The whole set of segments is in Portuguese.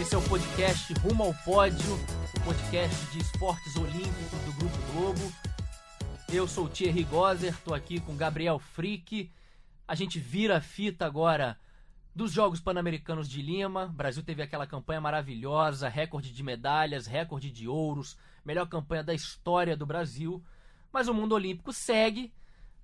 Esse é o podcast Rumo ao Pódio, o podcast de esportes olímpicos do Grupo Globo. Eu sou o Thierry Gozer, tô aqui com Gabriel Frick. A gente vira a fita agora dos Jogos Pan-Americanos de Lima. O Brasil teve aquela campanha maravilhosa, recorde de medalhas, recorde de ouros, melhor campanha da história do Brasil. Mas o mundo olímpico segue,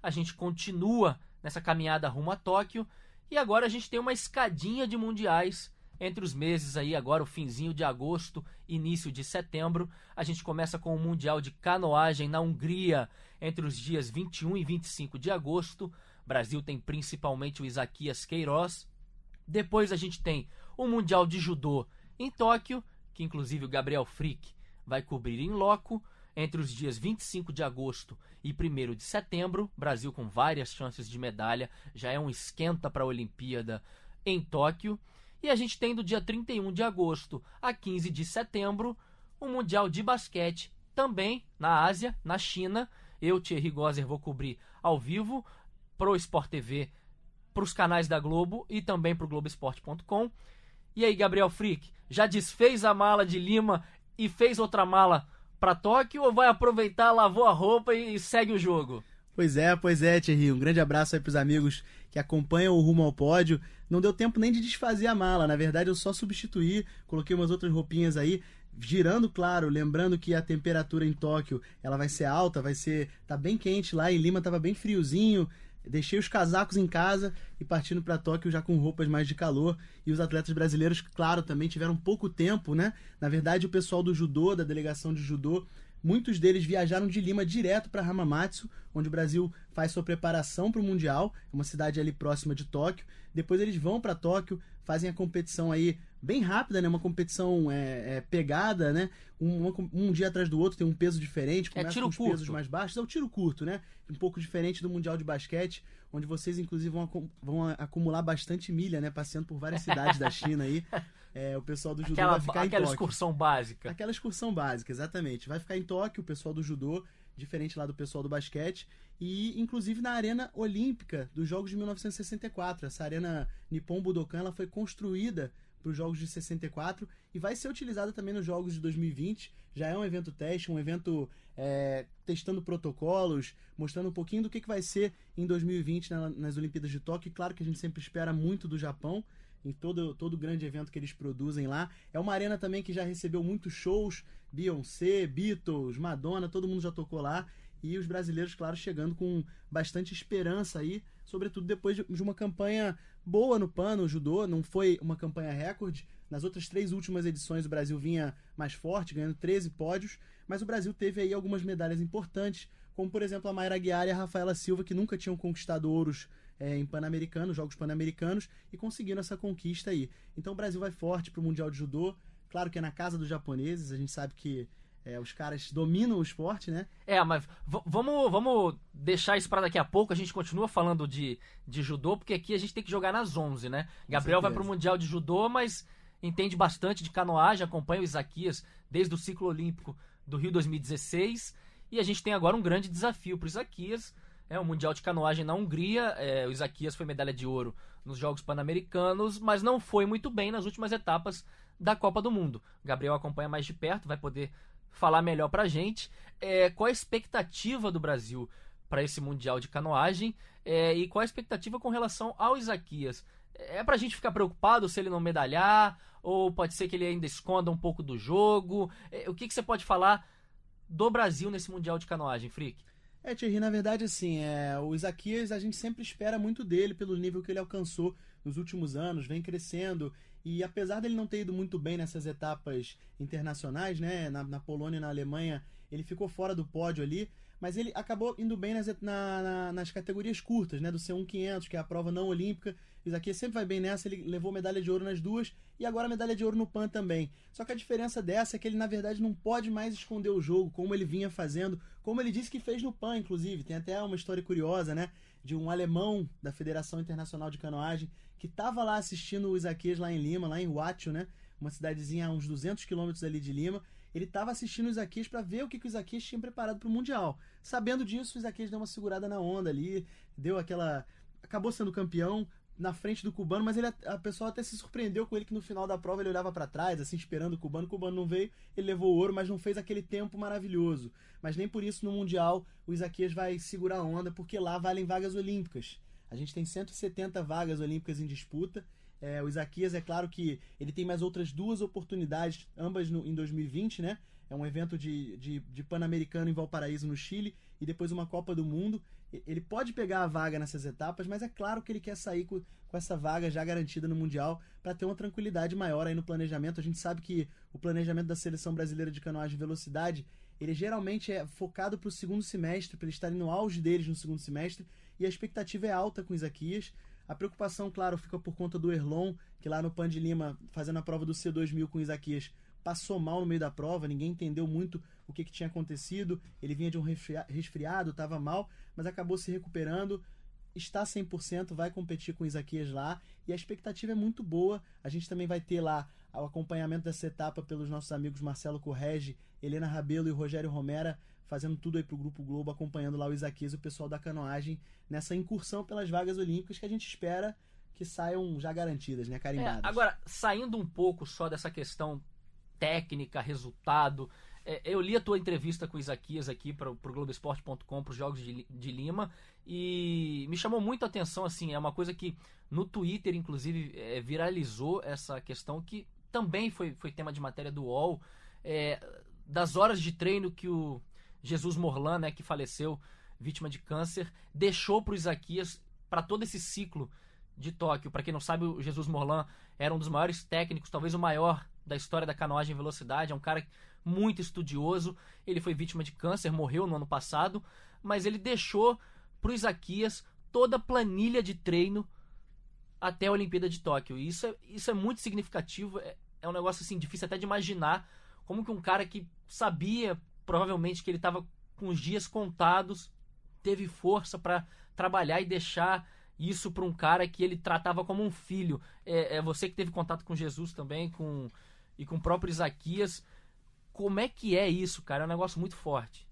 a gente continua nessa caminhada rumo a Tóquio e agora a gente tem uma escadinha de mundiais entre os meses aí, agora o finzinho de agosto, início de setembro. A gente começa com o Mundial de Canoagem na Hungria entre os dias 21 e 25 de agosto. Brasil tem principalmente o Isaquias Queiroz. Depois a gente tem o Mundial de Judô em Tóquio, que inclusive o Gabriel Frick vai cobrir em loco entre os dias 25 de agosto e 1 de setembro. Brasil com várias chances de medalha, já é um esquenta para a Olimpíada em Tóquio. E a gente tem do dia 31 de agosto a 15 de setembro o Mundial de Basquete, também na Ásia, na China. Eu, Thierry Gozer, vou cobrir ao vivo pro Sport TV, para os canais da Globo e também para o Globoesporte.com. E aí, Gabriel Frick, já desfez a mala de Lima e fez outra mala para Tóquio ou vai aproveitar, lavou a roupa e segue o jogo? Pois é, pois é, Thierry. Um grande abraço aí pros amigos que acompanham o Rumo ao Pódio. Não deu tempo nem de desfazer a mala. Na verdade, eu só substituí, coloquei umas outras roupinhas aí, girando, claro, lembrando que a temperatura em Tóquio, ela vai ser alta, vai ser tá bem quente lá, em Lima tava bem friozinho. Deixei os casacos em casa e partindo para Tóquio já com roupas mais de calor. E os atletas brasileiros, claro, também tiveram pouco tempo, né? Na verdade, o pessoal do judô, da delegação de judô, muitos deles viajaram de Lima direto para Hamamatsu, onde o Brasil faz sua preparação para o Mundial, é uma cidade ali próxima de Tóquio. Depois eles vão para Tóquio, fazem a competição aí bem rápida, né? Uma competição é, é pegada, né? Um, um, dia atrás do outro tem um peso diferente, começa é tiro com os curto. pesos mais baixos. É o tiro curto, né? Um pouco diferente do Mundial de Basquete, onde vocês, inclusive, vão, vão acumular bastante milha, né? Passeando por várias cidades da China aí. É, o pessoal do judô aquela, vai ficar aquela em Tóquio. excursão básica. Aquela excursão básica, exatamente. Vai ficar em Tóquio, o pessoal do judô, diferente lá do pessoal do basquete. E, inclusive, na Arena Olímpica dos Jogos de 1964. Essa Arena Nippon Budokan ela foi construída para os Jogos de 64 e vai ser utilizada também nos Jogos de 2020. Já é um evento teste, um evento é, testando protocolos, mostrando um pouquinho do que, que vai ser em 2020 na, nas Olimpíadas de Tóquio. Claro que a gente sempre espera muito do Japão em todo todo grande evento que eles produzem lá. É uma arena também que já recebeu muitos shows, Beyoncé, Beatles, Madonna, todo mundo já tocou lá. E os brasileiros, claro, chegando com bastante esperança aí, sobretudo depois de uma campanha boa no pano, o judô, não foi uma campanha recorde. Nas outras três últimas edições o Brasil vinha mais forte, ganhando 13 pódios, mas o Brasil teve aí algumas medalhas importantes, como por exemplo a Mayra Guiar e a Rafaela Silva, que nunca tinham conquistado ouros é, em Pan-Americanos, Jogos Pan-Americanos, e conseguiram essa conquista aí. Então o Brasil vai forte para o Mundial de Judô. Claro que é na casa dos japoneses, a gente sabe que é, os caras dominam o esporte, né? É, mas vamos, vamos deixar isso para daqui a pouco. A gente continua falando de, de judô, porque aqui a gente tem que jogar nas 11, né? Gabriel vai para o Mundial de Judô, mas entende bastante de canoagem, acompanha o Isaquias desde o ciclo olímpico do Rio 2016. E a gente tem agora um grande desafio para o Isaquias. É o Mundial de Canoagem na Hungria. É, o Isaquias foi medalha de ouro nos Jogos Pan-Americanos, mas não foi muito bem nas últimas etapas da Copa do Mundo. Gabriel acompanha mais de perto, vai poder falar melhor pra gente. É, qual a expectativa do Brasil para esse Mundial de Canoagem é, e qual a expectativa com relação ao Isaquias? É pra gente ficar preocupado se ele não medalhar? Ou pode ser que ele ainda esconda um pouco do jogo? É, o que, que você pode falar do Brasil nesse Mundial de Canoagem, Frick? É, Thierry, na verdade, assim, é, o Isaquias a gente sempre espera muito dele pelo nível que ele alcançou nos últimos anos, vem crescendo. E apesar dele não ter ido muito bem nessas etapas internacionais, né, na, na Polônia e na Alemanha, ele ficou fora do pódio ali, mas ele acabou indo bem nas, na, na, nas categorias curtas, né, do C1 500, que é a prova não olímpica. Isaquias sempre vai bem nessa, ele levou medalha de ouro nas duas e agora medalha de ouro no PAN também. Só que a diferença dessa é que ele, na verdade, não pode mais esconder o jogo, como ele vinha fazendo, como ele disse que fez no PAN, inclusive. Tem até uma história curiosa, né? De um alemão da Federação Internacional de Canoagem que estava lá assistindo o Isaquias lá em Lima, lá em Huacho, né? Uma cidadezinha a uns 200 quilômetros ali de Lima ele estava assistindo o Isaquias para ver o que, que o Isaquias tinha preparado para o Mundial. Sabendo disso, o Isaquias deu uma segurada na onda ali, deu aquela. acabou sendo campeão na frente do cubano, mas ele, a pessoa até se surpreendeu com ele que no final da prova ele olhava para trás, assim, esperando o cubano. O cubano não veio, ele levou o ouro, mas não fez aquele tempo maravilhoso. Mas nem por isso no Mundial o Isaquias vai segurar a onda, porque lá valem vagas olímpicas. A gente tem 170 vagas olímpicas em disputa é, o Isaquias, é claro que ele tem mais outras duas oportunidades, ambas no, em 2020, né? É um evento de, de, de Pan-Americano em Valparaíso, no Chile, e depois uma Copa do Mundo. Ele pode pegar a vaga nessas etapas, mas é claro que ele quer sair com, com essa vaga já garantida no Mundial para ter uma tranquilidade maior aí no planejamento. A gente sabe que o planejamento da seleção brasileira de canoagem e velocidade ele geralmente é focado para o segundo semestre, para eles estarem no auge deles no segundo semestre, e a expectativa é alta com Isaquias. A preocupação, claro, fica por conta do Erlon, que lá no Pan de Lima, fazendo a prova do C2000 com Isaquias, passou mal no meio da prova, ninguém entendeu muito o que, que tinha acontecido. Ele vinha de um resfriado, estava mal, mas acabou se recuperando. Está 100%, vai competir com o Isaquias lá e a expectativa é muito boa. A gente também vai ter lá o acompanhamento dessa etapa pelos nossos amigos Marcelo Correge, Helena Rabelo e Rogério Romera fazendo tudo aí pro Grupo Globo, acompanhando lá o Isaquias e o pessoal da canoagem nessa incursão pelas vagas olímpicas que a gente espera que saiam já garantidas, né, carimbadas. É, agora, saindo um pouco só dessa questão técnica, resultado, é, eu li a tua entrevista com o Isaquias aqui para o Globoesporte.com, para os Jogos de, de, Lima, e me chamou muito a atenção, assim, é uma coisa que no Twitter, inclusive, é, viralizou essa questão que também foi, foi tema de matéria do UOL, é, das horas de treino que o Jesus Morlan, né, que faleceu vítima de câncer, deixou para o Isaquias para todo esse ciclo de Tóquio. Para quem não sabe, o Jesus Morlan era um dos maiores técnicos, talvez o maior da história da canoagem em velocidade. É um cara muito estudioso. Ele foi vítima de câncer, morreu no ano passado, mas ele deixou para o Isaquias toda a planilha de treino até a Olimpíada de Tóquio. E isso é, isso é muito significativo. É, é um negócio assim difícil até de imaginar como que um cara que sabia provavelmente que ele estava com os dias contados, teve força para trabalhar e deixar isso para um cara que ele tratava como um filho. É, é, você que teve contato com Jesus também, com e com o próprio Isaquias. Como é que é isso, cara? É um negócio muito forte.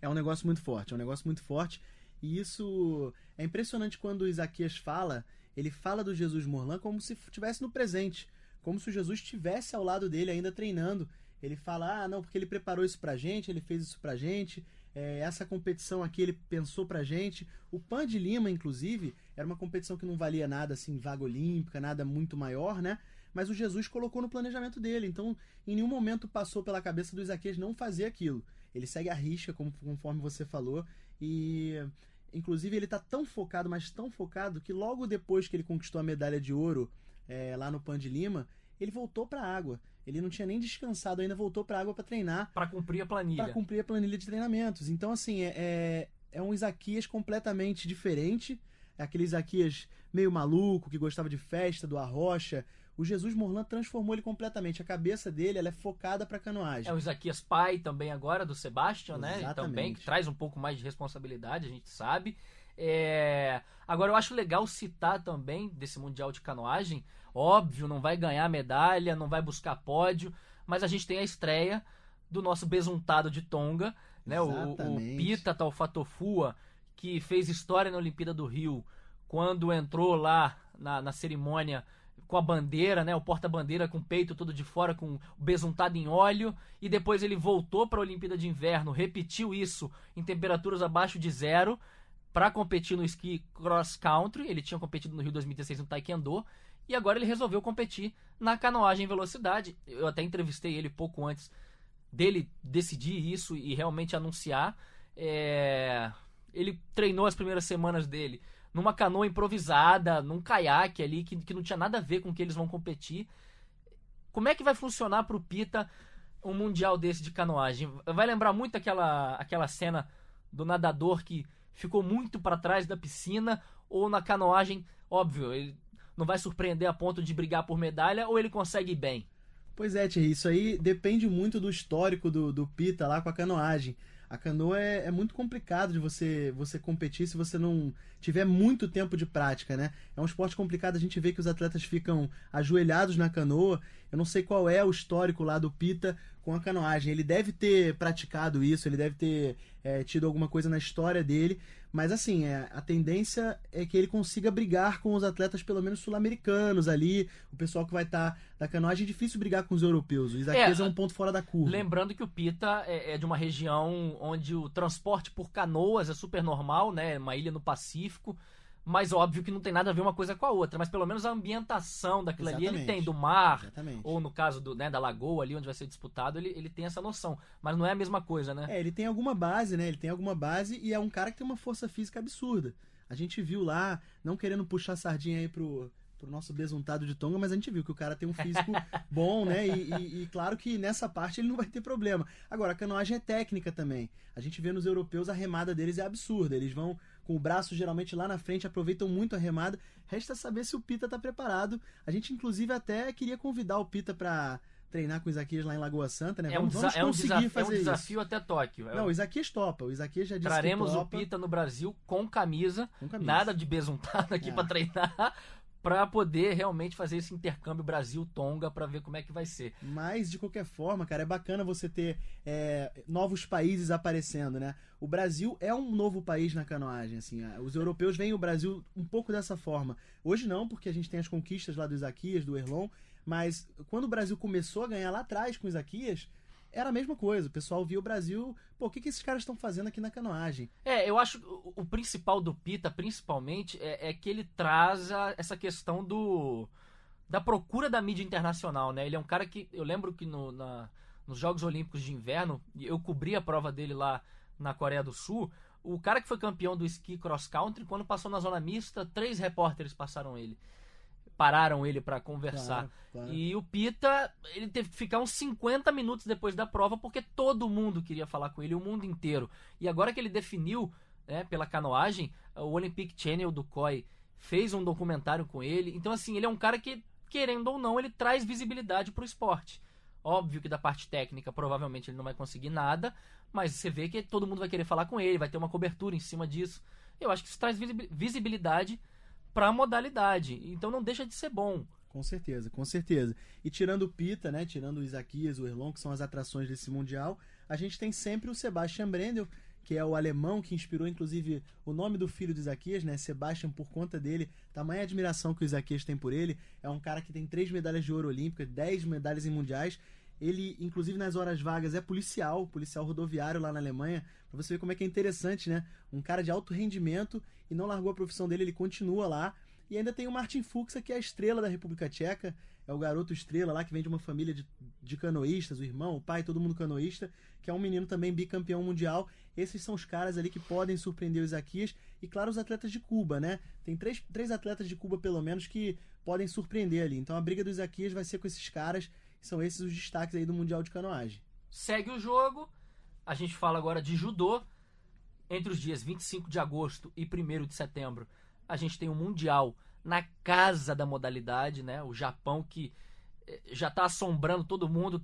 É um negócio muito forte, é um negócio muito forte. E isso é impressionante quando o Isaquias fala, ele fala do Jesus Morlan como se estivesse no presente, como se o Jesus estivesse ao lado dele ainda treinando. Ele fala, ah, não, porque ele preparou isso pra gente, ele fez isso pra gente, é, essa competição aqui ele pensou pra gente. O Pan de Lima, inclusive, era uma competição que não valia nada assim, vaga olímpica, nada muito maior, né? Mas o Jesus colocou no planejamento dele. Então, em nenhum momento passou pela cabeça do Isaquias não fazer aquilo. Ele segue a rixa, como, conforme você falou, e inclusive ele tá tão focado, mas tão focado, que logo depois que ele conquistou a medalha de ouro é, lá no Pan de Lima, ele voltou para a água. Ele não tinha nem descansado ainda, voltou para a água para treinar. Para cumprir a planilha. Para cumprir a planilha de treinamentos. Então, assim, é, é, é um Isaquias completamente diferente. É aquele Isaquias meio maluco, que gostava de festa, do arrocha. O Jesus Morlan transformou ele completamente. A cabeça dele ela é focada para canoagem. É o Isaquias pai também agora, do Sebastian, né? Exatamente. Também, que traz um pouco mais de responsabilidade, a gente sabe. É... Agora, eu acho legal citar também desse Mundial de Canoagem Óbvio, não vai ganhar medalha, não vai buscar pódio, mas a gente tem a estreia do nosso besuntado de Tonga, né? O, o, Pita Taufatofua, que fez história na Olimpíada do Rio, quando entrou lá na, na cerimônia com a bandeira, né, o porta-bandeira com o peito todo de fora, com besuntado em óleo, e depois ele voltou para a Olimpíada de Inverno, repetiu isso em temperaturas abaixo de zero para competir no esqui cross country. Ele tinha competido no Rio 2016 no Taekwondo e agora ele resolveu competir na canoagem velocidade. Eu até entrevistei ele pouco antes dele decidir isso e realmente anunciar. É... Ele treinou as primeiras semanas dele numa canoa improvisada, num caiaque ali, que, que não tinha nada a ver com o que eles vão competir. Como é que vai funcionar para o Pita um mundial desse de canoagem? Vai lembrar muito aquela, aquela cena do nadador que ficou muito para trás da piscina, ou na canoagem, óbvio, ele não vai surpreender a ponto de brigar por medalha ou ele consegue bem? Pois é, Thierry, isso aí depende muito do histórico do, do Pita lá com a canoagem. A canoa é, é, muito complicado de você você competir se você não tiver muito tempo de prática, né? É um esporte complicado, a gente vê que os atletas ficam ajoelhados na canoa. Eu não sei qual é o histórico lá do Pita com a canoagem. Ele deve ter praticado isso, ele deve ter é, tido alguma coisa na história dele, mas assim, é, a tendência é que ele consiga brigar com os atletas, pelo menos sul-americanos ali, o pessoal que vai estar tá da canoagem. É difícil brigar com os europeus. O Isaquias é, é, um ponto fora da curva. Lembrando que o Pita é, é, de uma região onde o transporte por canoas é super normal, né? Uma ilha no Pacífico. Mas óbvio que não tem nada a ver uma coisa com a outra. Mas pelo menos a ambientação daquilo Exatamente. ali ele tem, do mar, Exatamente. ou no caso do, né, da lagoa ali onde vai ser disputado, ele, ele tem essa noção. Mas não é a mesma coisa, né? É, ele tem alguma base, né? Ele tem alguma base e é um cara que tem uma força física absurda. A gente viu lá, não querendo puxar sardinha aí pro, pro nosso besuntado de Tonga, mas a gente viu que o cara tem um físico bom, né? E, e, e, claro que nessa parte ele não vai ter problema. Agora, a canoagem é técnica também. A gente vê nos europeus a remada deles é absurda. Eles vão com o braço geralmente lá na frente, aproveitam muito a remada. Resta saber se o Pita está preparado. A gente, inclusive, até queria convidar o Pita para treinar com o Isaquias lá em Lagoa Santa, né? É um, vamos, é um, desafio, fazer é um desafio até Tóquio. É Não, o Isaquias topa. O Isaquias já disse Traremos que topa. o Pita no Brasil com camisa, com camisa. nada de besuntado aqui é. para treinar, para poder realmente fazer esse intercâmbio Brasil-Tonga para ver como é que vai ser. Mas, de qualquer forma, cara, é bacana você ter é, novos países aparecendo, né? O Brasil é um novo país na canoagem, assim. Os europeus veem o Brasil um pouco dessa forma. Hoje não, porque a gente tem as conquistas lá do Isaquias, do Erlon, mas quando o Brasil começou a ganhar lá atrás com o Isaquias, era a mesma coisa. O pessoal via o Brasil, pô, o que, que esses caras estão fazendo aqui na canoagem? É, eu acho o, o principal do Pita, principalmente, é, é, que ele traz a, essa questão do da procura da mídia internacional, né? Ele é um cara que, eu lembro que no, na, nos Jogos Olímpicos de Inverno, eu cobri a prova dele lá na Coreia do Sul, o cara que foi campeão do esqui cross country, quando passou na zona mista, três repórteres passaram ele pararam ele para conversar. Claro, claro. E o Pita, ele teve que ficar uns 50 minutos depois da prova porque todo mundo queria falar com ele, o mundo inteiro. E agora que ele definiu, né, pela canoagem, o Olympic Channel do COI fez um documentário com ele. Então assim, ele é um cara que querendo ou não, ele traz visibilidade para o esporte. Óbvio que da parte técnica provavelmente ele não vai conseguir nada, mas você vê que todo mundo vai querer falar com ele, vai ter uma cobertura em cima disso. Eu acho que isso traz visibilidade para a modalidade. Então não deixa de ser bom. Com certeza, com certeza. E tirando o Pita, né, tirando o Isaquias, o Erlon, que são as atrações desse mundial, a gente tem sempre o Sebastian Brendel, que é o alemão que inspirou inclusive o nome do filho do Isaquias, né, Sebastian por conta dele, tamanha admiração que o Isaquias tem por ele. É um cara que tem três medalhas de ouro olímpica, dez medalhas em mundiais. Ele, inclusive nas horas vagas, é policial, policial rodoviário lá na Alemanha, pra você ver como é que é interessante, né? Um cara de alto rendimento e não largou a profissão dele, ele continua lá. E ainda tem o Martin Fuchs, que é a estrela da República Tcheca, é o garoto estrela lá que vem de uma família de, de canoístas, o irmão, o pai, todo mundo canoísta, que é um menino também bicampeão mundial. Esses são os caras ali que podem surpreender os Isaquias. E claro, os atletas de Cuba, né? Tem três, três atletas de Cuba, pelo menos, que podem surpreender ali. Então a briga dos Isaquias vai ser com esses caras. São esses os destaques aí do Mundial de Canoagem. Segue o jogo. A gente fala agora de judô. Entre os dias 25 de agosto e 1 de setembro, a gente tem o um Mundial na casa da modalidade, né? O Japão que eh, já está assombrando todo mundo.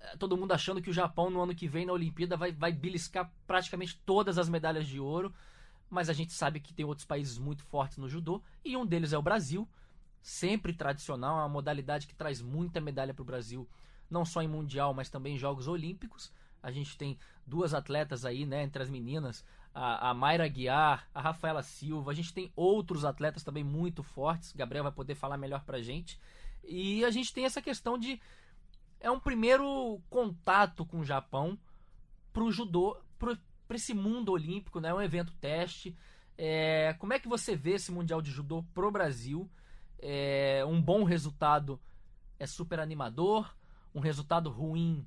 Eh, todo mundo achando que o Japão no ano que vem na Olimpíada vai, vai beliscar praticamente todas as medalhas de ouro. Mas a gente sabe que tem outros países muito fortes no judô. E um deles é o Brasil. Sempre tradicional, é uma modalidade que traz muita medalha para o Brasil. Não só em Mundial, mas também em Jogos Olímpicos. A gente tem duas atletas aí, né, entre as meninas, a, a Mayra Guiar, a Rafaela Silva. A gente tem outros atletas também muito fortes. Gabriel vai poder falar melhor pra gente. E a gente tem essa questão de. É um primeiro contato com o Japão pro judô, pro, pra esse mundo olímpico, né? É um evento teste. É, como é que você vê esse Mundial de Judô pro Brasil? É, um bom resultado é super animador, um resultado ruim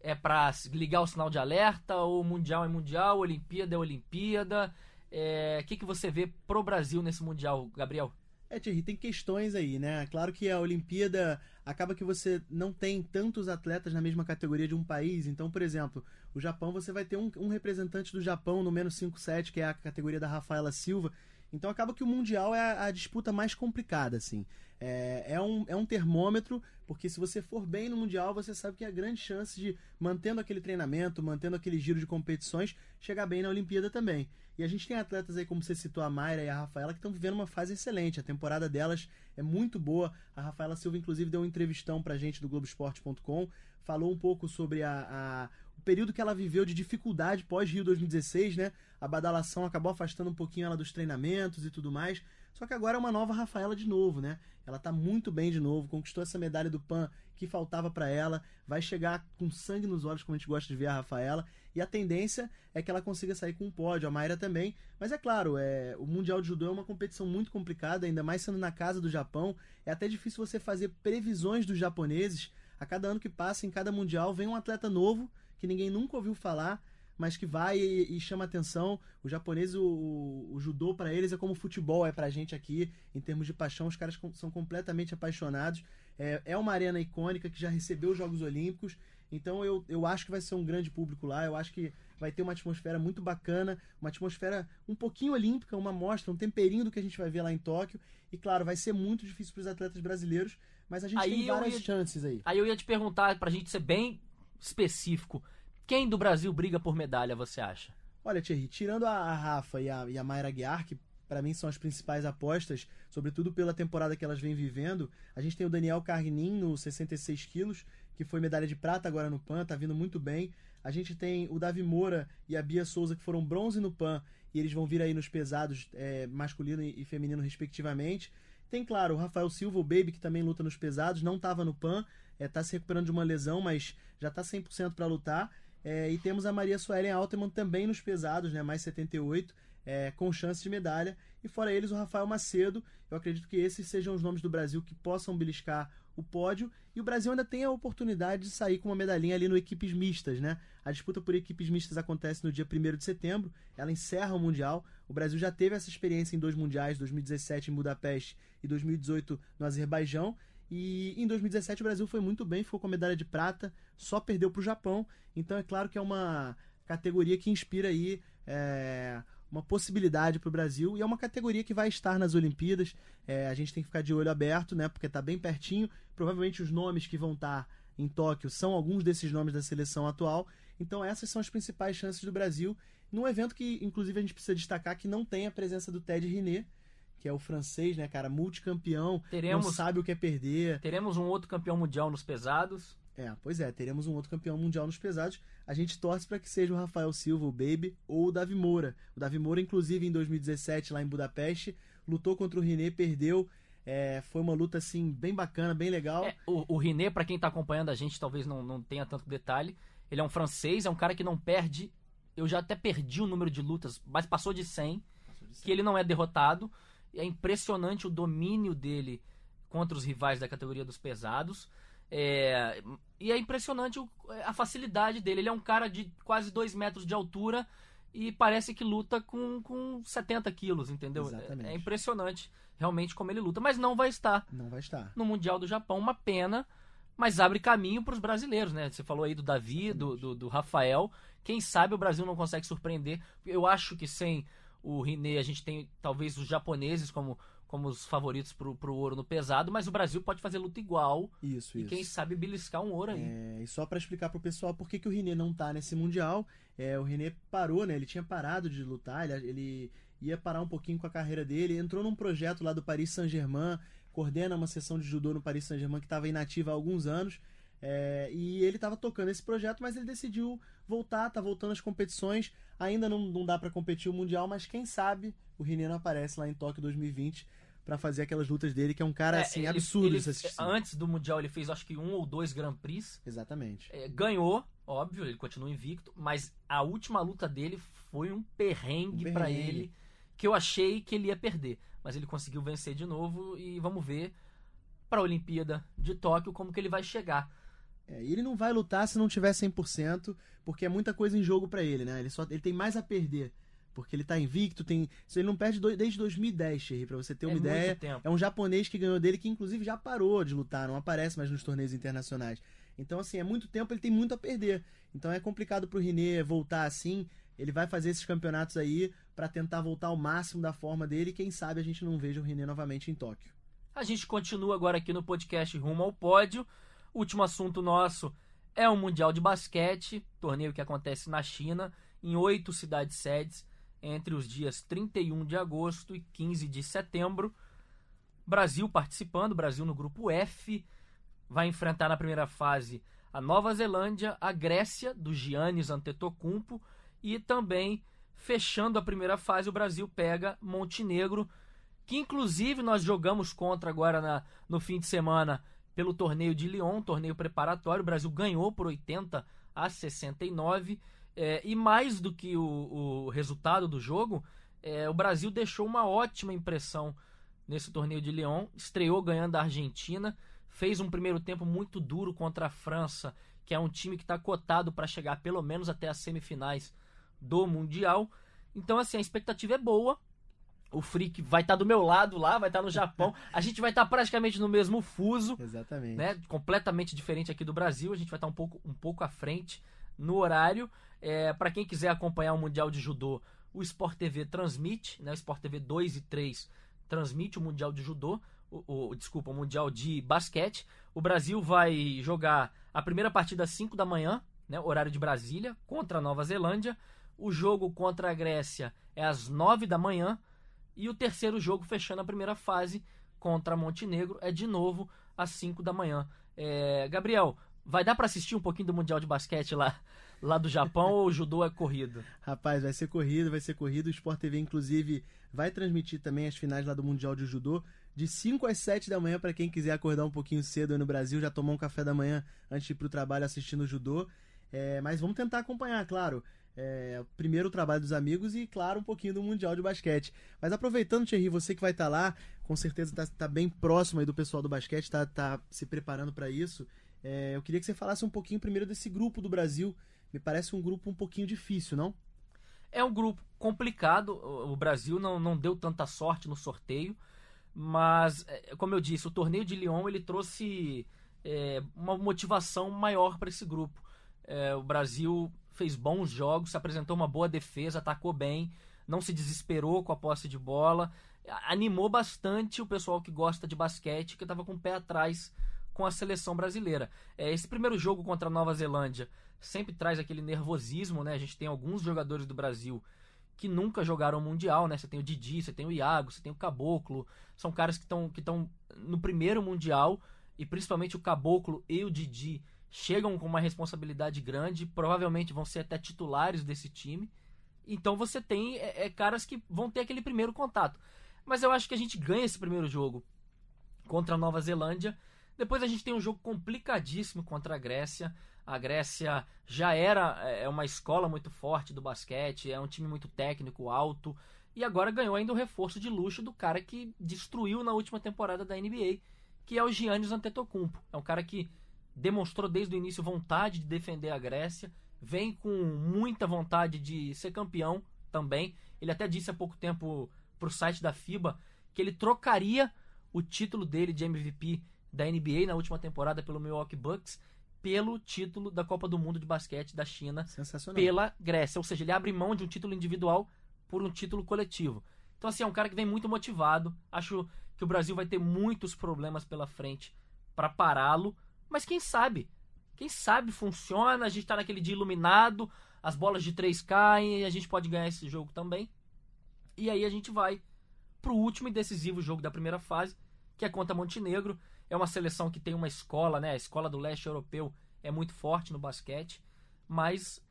é para ligar o sinal de alerta, ou Mundial é Mundial, Olimpíada é Olimpíada. O é, que, que você vê pro Brasil nesse Mundial, Gabriel? É, Thierry, tem questões aí, né? Claro que a Olimpíada acaba que você não tem tantos atletas na mesma categoria de um país. Então, por exemplo, o Japão, você vai ter um, um representante do Japão no menos 5-7, que é a categoria da Rafaela Silva. Então acaba que o Mundial é a, a disputa mais complicada, assim. É, é, um, é um termômetro, porque se você for bem no Mundial, você sabe que há grande chance de, mantendo aquele treinamento, mantendo aquele giro de competições, chegar bem na Olimpíada também. E a gente tem atletas aí, como você citou, a Mayra e a Rafaela, que estão vivendo uma fase excelente. A temporada delas é muito boa. A Rafaela Silva, inclusive, deu uma entrevistão pra gente do Globoesporte.com, falou um pouco sobre a, a o período que ela viveu de dificuldade pós-Rio 2016, né? A badalação acabou afastando um pouquinho ela dos treinamentos e tudo mais. Só que agora é uma nova Rafaela de novo, né? Ela tá muito bem de novo, conquistou essa medalha do PAN que faltava para ela, vai chegar com sangue nos olhos, como a gente gosta de ver a Rafaela, e a tendência é que ela consiga sair com um pódio, a Mayra também. Mas é claro, é, o Mundial de Judô é uma competição muito complicada, ainda mais sendo na casa do Japão. É até difícil você fazer previsões dos japoneses. A cada ano que passa, em cada Mundial, vem um atleta novo que ninguém nunca ouviu falar, mas que vai e, e chama atenção. O japonês, o, o, o judô para eles é como o futebol é pra gente aqui, em termos de paixão, os caras são completamente apaixonados. É, é uma arena icônica que já recebeu os Jogos Olímpicos, então eu, eu acho que vai ser um grande público lá, eu acho que vai ter uma atmosfera muito bacana, uma atmosfera um pouquinho olímpica, uma mostra, um temperinho do que a gente vai ver lá em Tóquio. E claro, vai ser muito difícil para os atletas brasileiros, mas a gente Aí tem várias ia- chances aí. Aí eu ia te perguntar, pra gente ser bem específico, quem do Brasil briga por medalha, você acha? Olha, Thierry, tirando a, Rafa e a, e a Mayra Guiar, que para mim são as principais apostas, sobretudo pela temporada que elas vêm vivendo, a gente tem o Daniel Carnin no 66 quilos, que foi medalha de prata agora no PAN, tá vindo muito bem. A gente tem o Davi Moura e a Bia Souza, que foram bronze no PAN, e eles vão vir aí nos pesados é, masculino e feminino, respectivamente. Tem, claro, o Rafael Silva, o Baby, que também luta nos pesados, não estava no PAN, é, tá se recuperando de uma lesão, mas já tá 100% para lutar. É, e temos a Maria Suelen Altman também nos pesados, né, mais 78, é, com chance de medalha. E fora eles, o Rafael Macedo. Eu acredito que esses sejam os nomes do Brasil que possam beliscar o pódio. E o Brasil ainda tem a oportunidade de sair com uma medalhinha ali no equipes mistas, né? A disputa por equipes mistas acontece no dia 1 de setembro. Ela encerra o Mundial. O Brasil já teve essa experiência em dois mundiais, 2017 em Budapeste e 2018 no Azerbaijão. E em 2017 o Brasil foi muito bem, ficou com a medalha de prata, só perdeu para o Japão. Então é claro que é uma categoria que inspira aí é, uma possibilidade para o Brasil e é uma categoria que vai estar nas Olimpíadas. É, a gente tem que ficar de olho aberto, né? Porque está bem pertinho. Provavelmente os nomes que vão estar em Tóquio são alguns desses nomes da seleção atual. Então essas são as principais chances do Brasil. Num evento que, inclusive, a gente precisa destacar que não tem a presença do Ted Riné, que é o francês, né, cara, multicampeão, Teremos- não sabe o que é perder. Teremos um outro campeão mundial nos pesados. É, pois é, teremos um outro campeão mundial nos pesados. A gente torce para que seja o Rafael Silva, o Baby, ou o Davi Moura. O Davi Moura, inclusive, em 2017, lá em Budapeste, lutou contra o Riné, perdeu. É, foi uma luta, assim, bem bacana, bem legal. É, o, o Riné, pra quem tá acompanhando a gente, talvez não, não tenha tanto detalhe. Ele é um francês, é um cara que não perde. Eu já até perdi o número de lutas, mas passou de 100. Que ele não é derrotado. É impressionante o domínio dele contra os rivais da categoria dos pesados. É, e é impressionante a facilidade dele. Ele é um cara de quase 2 metros de altura e parece que luta com, com 70 quilos, entendeu? Exatamente. É, é impressionante realmente como ele luta, mas não vai estar Não vai estar. no Mundial do Japão. Uma pena, mas abre caminho para os brasileiros, né? Você falou aí do Davi, do, do, do Rafael. Quem sabe o Brasil não consegue surpreender. Eu acho que sem o Rinê a gente tem talvez os japoneses como, como os favoritos pro, pro ouro no pesado, mas o Brasil pode fazer luta igual Isso, e isso. quem sabe beliscar um ouro aí. É, e só para explicar pro pessoal por que, que o René não tá nesse Mundial, é, o René parou, né? Ele tinha parado de lutar, ele, ele ia parar um pouquinho com a carreira dele, entrou num projeto lá do Paris Saint-Germain, coordena uma sessão de judô no Paris Saint-Germain que estava inativa há alguns anos, é, e ele estava tocando esse projeto, mas ele decidiu voltar, tá voltando às competições, ainda não, não dá para competir o Mundial, mas quem sabe o René não aparece lá em Tóquio 2020 para fazer aquelas lutas dele, que é um cara, É, assim, ele- absurdo ele-. Antes do Mundial ele fez acho que um ou dois Grand Prix. Exatamente. É, ganhou, óbvio, ele continua invicto, mas a última luta dele foi um perrengue Um pra perrengue. ele que eu achei que ele ia perder, mas ele conseguiu vencer de novo e vamos ver pra Olimpíada de Tóquio como que ele vai chegar. É, e ele não vai lutar se não tiver 100%, porque é muita coisa em jogo pra ele, né? Ele, só, ele tem mais a perder. Porque ele tá invicto, tem. Se ele não perde do- desde 2010, Thierry, pra você ter uma é ideia. muito tempo. É um japonês que ganhou dele, que inclusive já parou de lutar, não aparece mais nos torneios internacionais. Então, assim, é muito tempo, ele tem muito a perder. Então é complicado pro Rinê voltar assim. Ele vai fazer esses campeonatos aí para tentar voltar ao máximo da forma dele e quem sabe a gente não veja o René novamente em Tóquio. A gente continua agora aqui no podcast Rumo ao Pódio. Último assunto nosso é o Mundial de Basquete, torneio que acontece na China, em oito cidades sedes, entre os dias 31 de agosto e 15 de setembro. Brasil participando, Brasil no grupo F, vai enfrentar na primeira fase a Nova Zelândia, a Grécia, do Giannis Antetokounmpo, e também, fechando a primeira fase, o Brasil pega Montenegro, que inclusive nós jogamos contra agora na, no fim de semana pelo torneio de Lyon, torneio preparatório. O Brasil ganhou por 80 a 69. É, e mais do que o, o resultado do jogo, é, o Brasil deixou uma ótima impressão nesse torneio de Lyon. Estreou ganhando a Argentina, fez um primeiro tempo muito duro contra a França, que é um time que está cotado para chegar pelo menos até as semifinais do Mundial. Então, assim, a expectativa é boa. O Freak vai estar tá do meu lado lá, vai estar tá no Japão. A gente vai estar tá praticamente no mesmo fuso. Exatamente. Né? Completamente diferente aqui do Brasil. A gente vai estar tá um pouco, um pouco à frente no horário. É, para quem quiser acompanhar o Mundial de Judô, o Sport TV transmite, né? O Sport TV 2 e 3 transmite o Mundial de Judô. O, o, desculpa, o Mundial de Basquete. O Brasil vai jogar a primeira partida às 5 da manhã, né? Horário de Brasília, contra a Nova Zelândia. O jogo contra a Grécia é às 9 da manhã. E o terceiro jogo, fechando a primeira fase, contra Montenegro, é de novo às 5 da manhã. É, Gabriel, vai dar para assistir um pouquinho do Mundial de Basquete lá, lá do Japão ou o judô é corrido? Rapaz, vai ser corrido, vai ser corrido. O Sport TV, inclusive, vai transmitir também as finais lá do Mundial de Judô de 5 às 7 da manhã para quem quiser acordar um pouquinho cedo aí no Brasil, já tomar um café da manhã antes de ir pro trabalho assistindo o judô. É, mas vamos tentar acompanhar, claro é, primeiro o trabalho dos amigos e, claro, um pouquinho do Mundial de Basquete. Mas aproveitando, Thierry, você que vai estar tá lá, com certeza está tá bem próximo aí do pessoal do basquete, está tá se preparando para isso. É, eu queria que você falasse um pouquinho primeiro desse grupo do Brasil. Me parece um grupo um pouquinho difícil, não? É um grupo complicado. O Brasil não, não deu tanta sorte no sorteio, mas, é, como eu disse, o torneio de Lyon ele trouxe é, uma motivação maior para esse grupo. É, o Brasil fez bons jogos, se apresentou uma boa defesa, atacou bem, não se desesperou com a posse de bola, animou bastante o pessoal que gosta de basquete, que estava com o pé atrás com a seleção brasileira. É, esse primeiro jogo contra a Nova Zelândia sempre traz aquele nervosismo, né? A gente tem alguns jogadores do Brasil que nunca jogaram Mundial, né? Você tem o Didi, você tem o Iago, você tem o Caboclo. São caras que estão que no primeiro Mundial e principalmente o Caboclo e o Didi chegam com uma responsabilidade grande, provavelmente vão ser até titulares desse time. Então você tem é, é, caras que vão ter aquele primeiro contato. Mas eu acho que a gente ganha esse primeiro jogo contra a Nova Zelândia. Depois a gente tem um jogo complicadíssimo contra a Grécia. A Grécia já era é, uma escola muito forte do basquete, é um time muito técnico, alto. E agora ganhou ainda o reforço de luxo do cara que destruiu na última temporada da NBA, que é o Giannis Antetokounmpo. É um cara que demonstrou desde o início vontade de defender a Grécia, vem com muita vontade de ser campeão também. Ele até disse há pouco tempo para o site da FIBA que ele trocaria o título dele de MVP da NBA na última temporada pelo Milwaukee Bucks pelo título da Copa do Mundo de Basquete da China pela Grécia. Ou seja, ele abre mão de um título individual por um título coletivo. Então, assim, é um cara que vem muito motivado. Acho que o Brasil vai ter muitos problemas pela frente para pará-lo. Mas quem sabe? Quem sabe funciona, a gente tá naquele dia iluminado, as bolas de três caem e a gente pode ganhar esse jogo também. E aí a gente vai pro último e decisivo jogo da primeira fase, que é contra Montenegro. É uma seleção que tem uma escola, né? A escola do leste europeu é muito forte no basquete, mas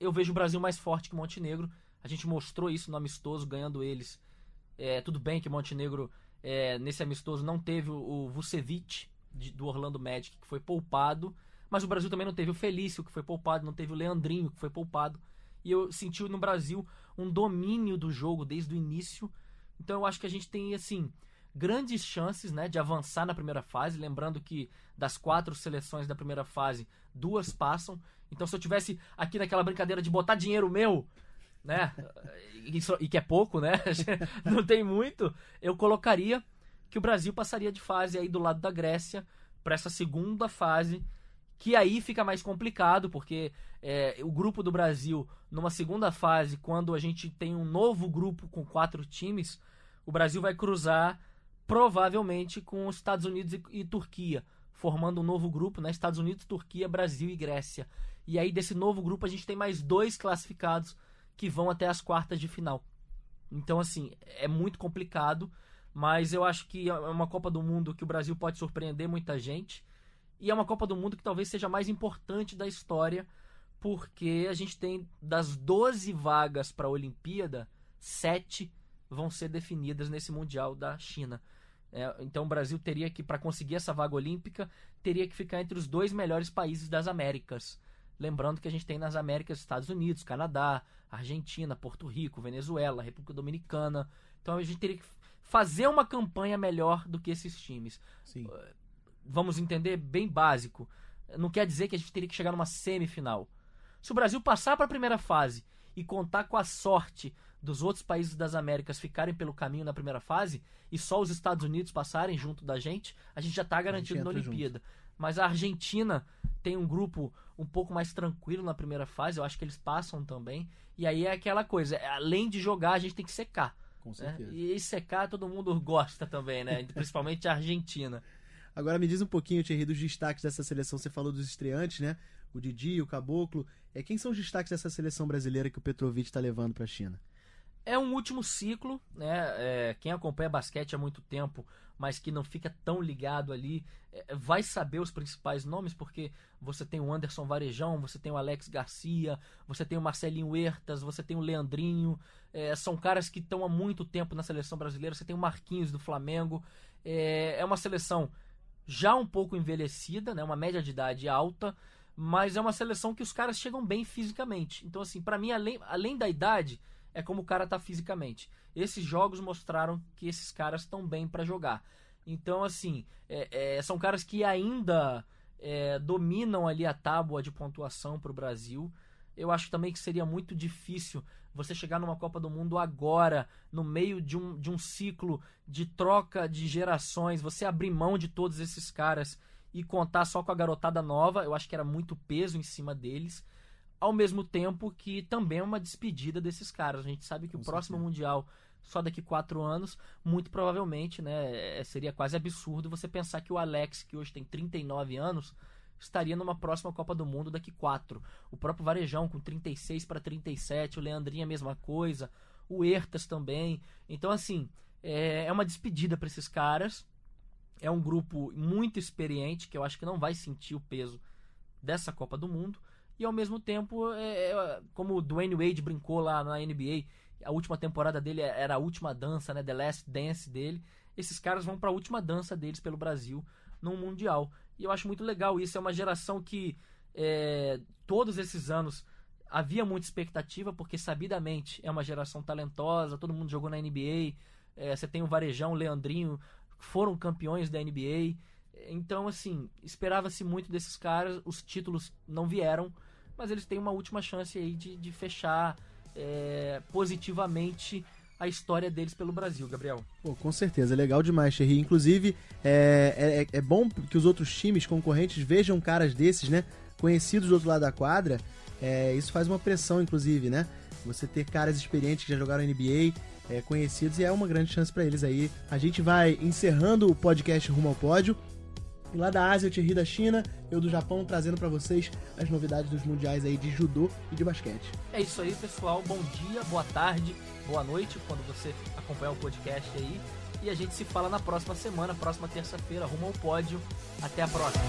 eu vejo o Brasil mais forte que Montenegro. A gente mostrou isso no amistoso, ganhando eles. É, tudo bem que Montenegro, é, nesse amistoso, não teve o, o Vucevic, do Orlando Magic, que foi poupado. Mas o Brasil também não teve o Felício, que foi poupado, não teve o Leandrinho, que foi poupado. E eu senti no Brasil um domínio do jogo desde o início. Então eu acho que a gente tem, assim, grandes chances né, de avançar na primeira fase. Lembrando que das quatro seleções da primeira fase, duas passam. Então se eu tivesse aqui naquela brincadeira de botar dinheiro meu, né? Isso, e que é pouco, né? não tem muito, eu colocaria que o Brasil passaria de fase aí do lado da Grécia para essa segunda fase, que aí fica mais complicado, porque é, o grupo do Brasil, numa segunda fase, quando a gente tem um novo grupo com quatro times, o Brasil vai cruzar provavelmente com os Estados Unidos e, e Turquia, formando um novo grupo, né? Estados Unidos, Turquia, Brasil e Grécia. E aí desse novo grupo a gente tem mais dois classificados que vão até as quartas de final. Então assim, é muito complicado, mas eu acho que é uma Copa do Mundo que o Brasil pode surpreender muita gente. E é uma Copa do Mundo que talvez seja a mais importante da história, porque a gente tem das 12 vagas para a Olimpíada, 7 vão ser definidas nesse Mundial da China. É, então o Brasil teria que, para conseguir essa vaga olímpica, teria que ficar entre os dois melhores países das Américas. Lembrando que a gente tem nas Américas Estados Unidos, Canadá, Argentina, Porto Rico, Venezuela, República Dominicana. Então a gente teria que fazer uma campanha melhor do que esses times. Sim. Vamos entender bem básico. Não quer dizer que a gente teria que chegar numa semifinal. Se o Brasil passar para a primeira fase e contar com a sorte dos outros países das Américas ficarem pelo caminho na primeira fase e só os Estados Unidos passarem junto da gente, a gente já está garantido na Olimpíada. Junto. Mas a Argentina tem um grupo um pouco mais tranquilo na primeira fase, eu acho que eles passam também. E aí é aquela coisa, além de jogar, a gente tem que secar. Com né? certeza. Né? E secar todo mundo gosta também, né? Principalmente a Argentina. Agora me diz um pouquinho, Thierry, dos destaques dessa seleção. Você falou dos estreantes, né? O Didi, o Caboclo. É, quem são os destaques dessa seleção brasileira que o Petrovic está levando para a China? É um último ciclo, né? É, quem acompanha basquete há muito tempo, mas que não fica tão ligado ali, é, vai saber os principais nomes, porque você tem o Anderson Varejão, você tem o Alex Garcia, você tem o Marcelinho Huertas, você tem o Leandrinho. É, são caras que estão há muito tempo na seleção brasileira. Você tem o Marquinhos do Flamengo. É, é uma seleção já um pouco envelhecida, né? Uma média de idade alta, mas é uma seleção que os caras chegam bem fisicamente. Então, assim, para mim, além, além da idade é como o cara tá fisicamente. Esses jogos mostraram que esses caras estão bem para jogar. Então, assim, é, é, são caras que ainda é, dominam ali a tábua de pontuação para o Brasil. Eu acho também que seria muito difícil você chegar numa Copa do Mundo agora, no meio de um, de um ciclo de troca de gerações, você abrir mão de todos esses caras e contar só com a garotada nova. Eu acho que era muito peso em cima deles ao mesmo tempo que também é uma despedida desses caras. A gente sabe que o próximo. Mundial, só daqui quatro anos, muito provavelmente, né, é, seria quase absurdo você pensar que o Alex, que hoje tem 39 anos, estaria numa próxima Copa do Mundo daqui quatro. O próprio Varejão com 36 para 37, o Leandrinho a mesma coisa, o Ertas também. Então, assim, é, é uma despedida para esses caras. É um grupo muito experiente que eu acho que não vai sentir o peso dessa Copa do Mundo e ao mesmo tempo, é, é, como o Dwayne Wade brincou lá na NBA, a última temporada dele era a última dança, né, The Last Dance dele. Esses caras vão para a última dança deles pelo Brasil no mundial. E eu acho muito legal isso. É uma geração que é, todos esses anos havia muita expectativa, porque sabidamente é uma geração talentosa, todo mundo jogou na NBA. É, você tem o Varejão, o Leandrinho, foram campeões da NBA. Então, assim, esperava-se muito desses caras, os títulos não vieram, mas eles têm uma última chance aí de, de fechar é, positivamente a história deles pelo Brasil, Gabriel. Pô, com certeza, legal demais, Cherry. Inclusive, é, é, é, bom que os outros times concorrentes vejam caras desses, né? Conhecidos do outro lado da quadra. É, isso faz uma pressão, inclusive, né? Você ter caras experientes que já jogaram NBA, é, conhecidos, e é uma grande chance para eles aí. A gente vai encerrando o podcast Rumo ao Pódio. E lá da Ásia, o Thierry da China, eu do Japão, trazendo para vocês as novidades dos mundiais aí de judô e de basquete. É isso aí, pessoal. Bom dia, boa tarde, boa noite, quando você acompanhar o podcast aí. E a gente se fala na próxima semana, próxima terça-feira, rumo ao pódio. Até a próxima.